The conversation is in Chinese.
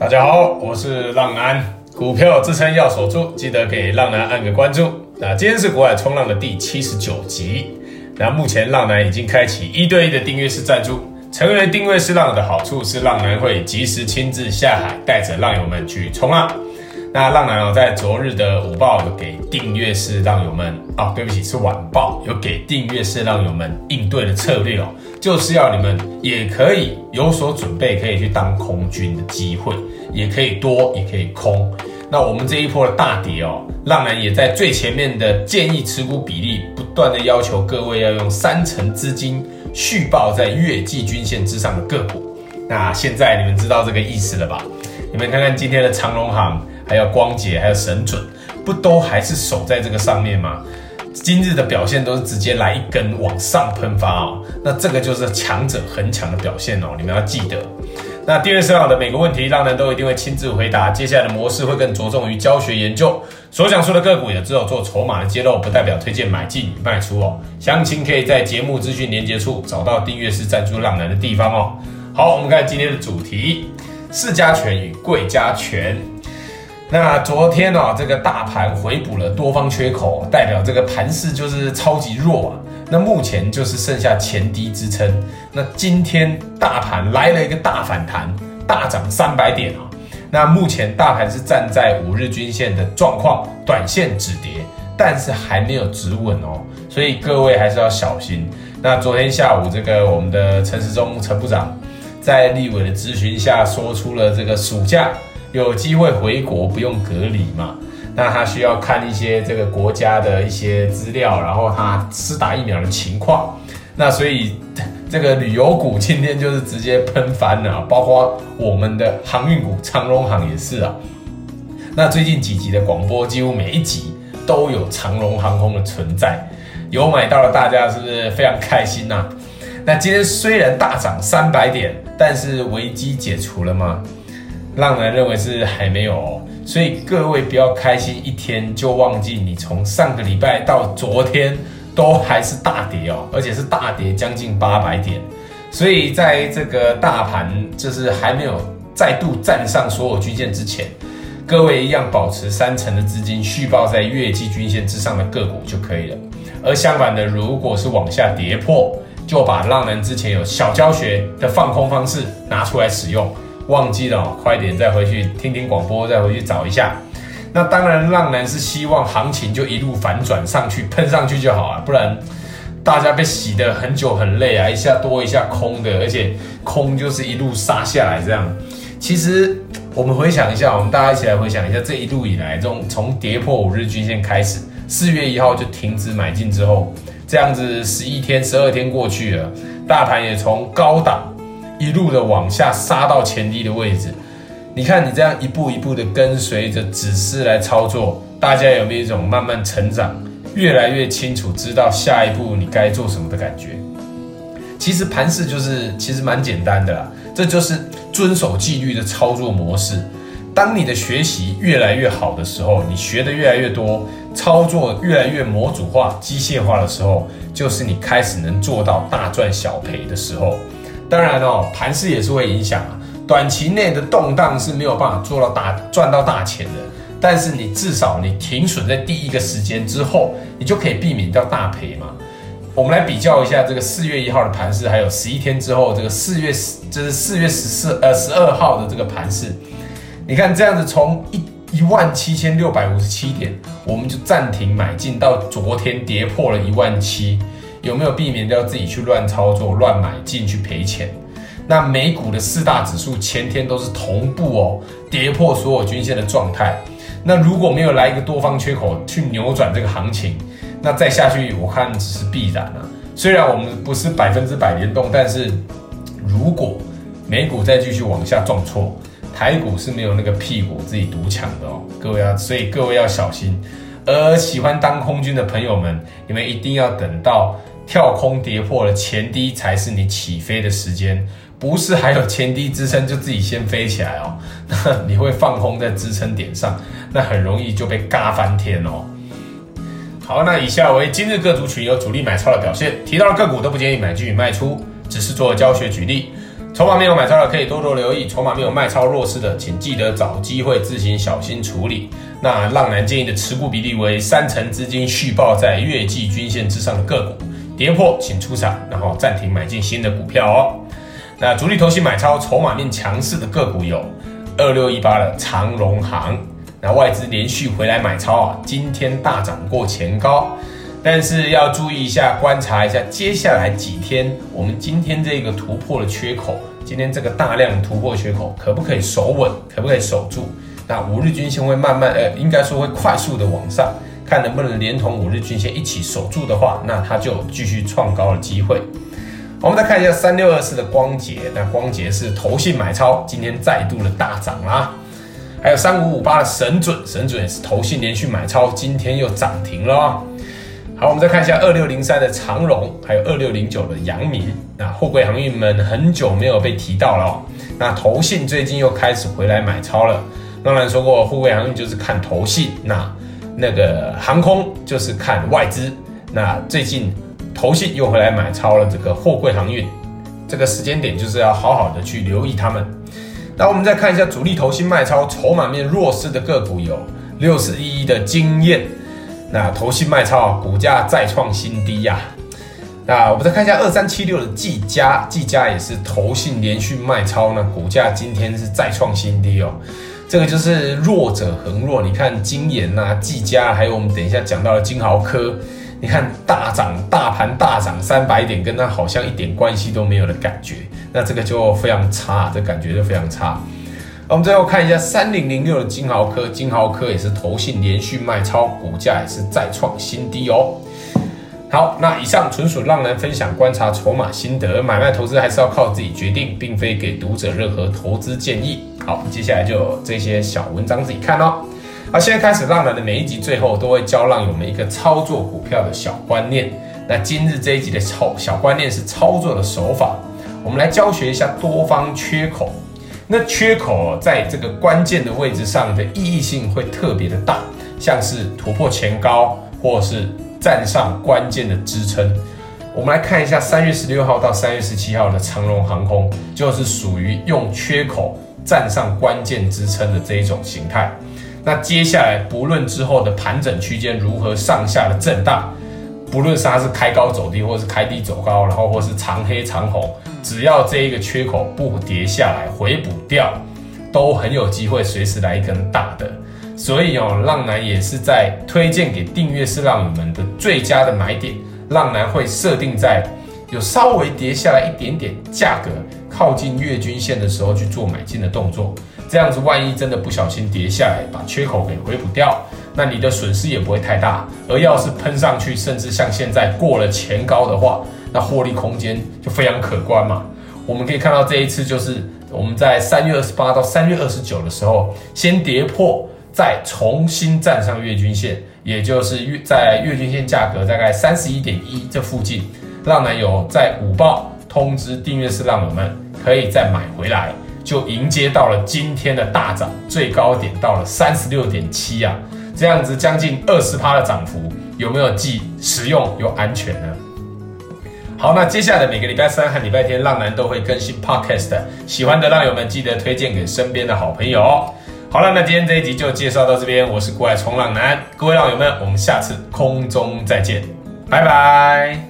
大家好，我是浪男，股票支撑要守住，记得给浪男按个关注。那今天是国海冲浪的第七十九集。那目前浪男已经开启一对一的订阅式赞助，成为订阅式浪的好处是，浪男会及时亲自下海，带着浪友们去冲浪。那浪男哦，在昨日的午报有给订阅式浪友们哦，对不起，是晚报有给订阅式浪友们应对的策略哦，就是要你们也可以有所准备，可以去当空军的机会，也可以多，也可以空。那我们这一波的大跌哦，浪男也在最前面的建议持股比例，不断的要求各位要用三成资金续报在月季均线之上的个股。那现在你们知道这个意思了吧？你们看看今天的长隆行。还有光頡，还有神准，不都还是守在这个上面吗？今日的表现都是直接来一根往上喷发哦，那这个就是强者恒强的表现哦，你们要记得。那订阅式浪友的每个问题，浪男都一定会亲自回答。接下来的模式会更着重于教学研究，所讲述的个股也只有做筹码的揭露，不代表推荐买进与卖出哦。详情可以在节目资讯连接处找到订阅式赞助浪男的地方哦。好，我们看今天的主题：市加权与柜加权。那昨天啊，这个大盘回补了多方缺口，代表这个盘势就是超级弱啊。那目前就是剩下前低支撑。那今天大盘来了一个大反弹，大涨三百点啊。那目前大盘是站在五日均线的状况，短线止跌，但是还没有止稳哦。所以各位还是要小心。那昨天下午这个我们的陈时中陈部长在立委的咨询下说出了这个暑假。有机会回国不用隔离嘛？那他需要看一些这个国家的一些资料，然后他施打疫苗的情况。那所以这个旅游股今天就是直接喷翻了，包括我们的航运股长荣航也是啊。那最近几集的广播，几乎每一集都有长荣航空的存在，有买到的大家是不是非常开心呐？那今天虽然大涨三百点，但是危机解除了吗？浪人认为是还没有哦，所以各位不要开心一天就忘记你从上个礼拜到昨天都还是大跌哦，而且是大跌将近八百点，所以在这个大盘就是还没有再度站上所有均线之前，各位一样保持三成的资金续抱在月季均线之上的个股就可以了。而相反的，如果是往下跌破，就把浪人之前有小教学的放空方式拿出来使用。忘记了，快点再回去听听广播，再回去找一下。那当然，浪男是希望行情就一路反转上去，喷上去就好啊，不然大家被洗得很久很累啊，一下多一下空的，而且空就是一路杀下来这样。其实我们回想一下，我们大家一起来回想一下，这一路以来，从从跌破五日均线开始，四月一号就停止买进之后，这样子十一天、十二天过去了，大盘也从高档。一路的往下杀到前低的位置，你看你这样一步一步的跟随着指示来操作，大家有没有一种慢慢成长，越来越清楚知道下一步你该做什么的感觉？其实盘势就是其实蛮简单的啦，这就是遵守纪律的操作模式。当你的学习越来越好的时候，你学的越来越多，操作越来越模组化、机械化的时候，就是你开始能做到大赚小赔的时候。当然哦，盘势也是会影响啊。短期内的动荡是没有办法做到大赚到大钱的，但是你至少你停损在第一个时间之后，你就可以避免掉大赔嘛。我们来比较一下这个四月一号的盘势，还有十一天之后这个四月十，就是四月十四呃十二号的这个盘势。你看这样子，从一一万七千六百五十七点，我们就暂停买进，到昨天跌破了一万七。有没有避免掉自己去乱操作、乱买进去赔钱？那美股的四大指数前天都是同步哦，跌破所有均线的状态。那如果没有来一个多方缺口去扭转这个行情，那再下去我看只是必然啊。虽然我们不是百分之百联动，但是如果美股再继续往下撞错，台股是没有那个屁股自己独抢的哦。各位要，所以各位要小心。而喜欢当空军的朋友们，你们一定要等到。跳空跌破了前低才是你起飞的时间，不是还有前低支撑就自己先飞起来哦。那你会放空在支撑点上，那很容易就被嘎翻天哦。好，那以下为今日各族群有主力买超的表现，提到的个股都不建议买进与卖出，只是做教学举例。筹码没有买超的可以多多留意，筹码没有卖超弱势的，请记得找机会自行小心处理。那浪男建议的持股比例为三成资金续报在月季均线之上的个股，跌破请出场，然后暂停买进新的股票哦。那主力投信买超筹码面强势的个股有二六一八的长荣行，那外资连续回来买超啊，今天大涨过前高。但是要注意一下，观察一下接下来几天，我们今天这个突破的缺口，今天这个大量突破缺口可不可以守稳，可不可以守住？那五日均线会慢慢，呃，应该说会快速的往上，看能不能连同五日均线一起守住的话，那它就继续创高的机会。我们再看一下三六二四的光頡，那光頡是投信买超，今天再度的大涨啦。还有三五五八的神准，神准也是投信连续买超，今天又涨停了。好，我们再看一下二六零三的长荣，还有二六零九的阳明。那货柜航运们很久没有被提到了。那投信最近又开始回来买超了。当然说过，货柜航运就是看投信，那那个航空就是看外资。那最近投信又回来买超了这个货柜航运，这个时间点就是要好好的去留意他们。那我们再看一下主力投信卖超、筹码面弱势的个股有六十一一的经验。那投信卖超，股价再创新低呀、那我们再看一下二三七六的技嘉，技嘉也是投信连续卖超呢，股价今天是再创新低哦。这个就是弱者恒弱，你看晶焱呐、技嘉，还有我们等一下讲到的金豪科，你看大涨，大盘大涨三百点，跟它好像一点关系都没有的感觉，那这个就非常差，这感觉就非常差。我们最后看一下三零零六的金豪科，金豪科也是投信连续卖超，股价也是再创新低哦。好，那以上纯属浪人分享观察筹码心得，买卖投资还是要靠自己决定，并非给读者任何投资建议。好，接下来就有这些小文章自己看哦。好，现在开始，浪人的每一集最后都会教浪友们一个操作股票的小观念。那今日这一集的操小观念是操作的手法，我们来教学一下多方缺口。那缺口在这个关键的位置上的意义性会特别的大，像是突破前高，或是站上关键的支撑。我们来看一下三月十六号到三月十七号的长荣航空，就是属于用缺口站上关键支撑的这一种形态。那接下来不论之后的盘整区间如何上下的震荡，不论它是开高走低，或是开低走高，然后或是长黑长红。只要这一个缺口不跌下来回补掉，都很有机会随时来一根大的。所以哦，浪男也是在推荐给订阅式浪友们的最佳的买点。浪男会设定在有稍微跌下来一点点，价格靠近月均线的时候去做买进的动作。这样子，万一真的不小心跌下来，把缺口给回补掉，那你的损失也不会太大。而要是喷上去，甚至像现在过了前高的话，那获利空间就非常可观嘛。我们可以看到这一次就是我们在三月二十八到三月二十九的时候，先跌破，再重新站上月均线，也就是月在月均线价格大概三十一点一这附近，浪男有在午报通知订阅式浪友们可以再买回来，就迎接到了今天的大涨，最高点到了三十六点七啊，这样子将近二十趴的涨幅，有没有既实用又安全呢？好，那接下来的每个礼拜三和礼拜天，浪男都会更新 Podcast。喜欢的浪友们记得推荐给身边的好朋友。好了，那今天这一集就介绍到这边。我是股海冲浪男，各位浪友们，我们下次空中再见，拜拜。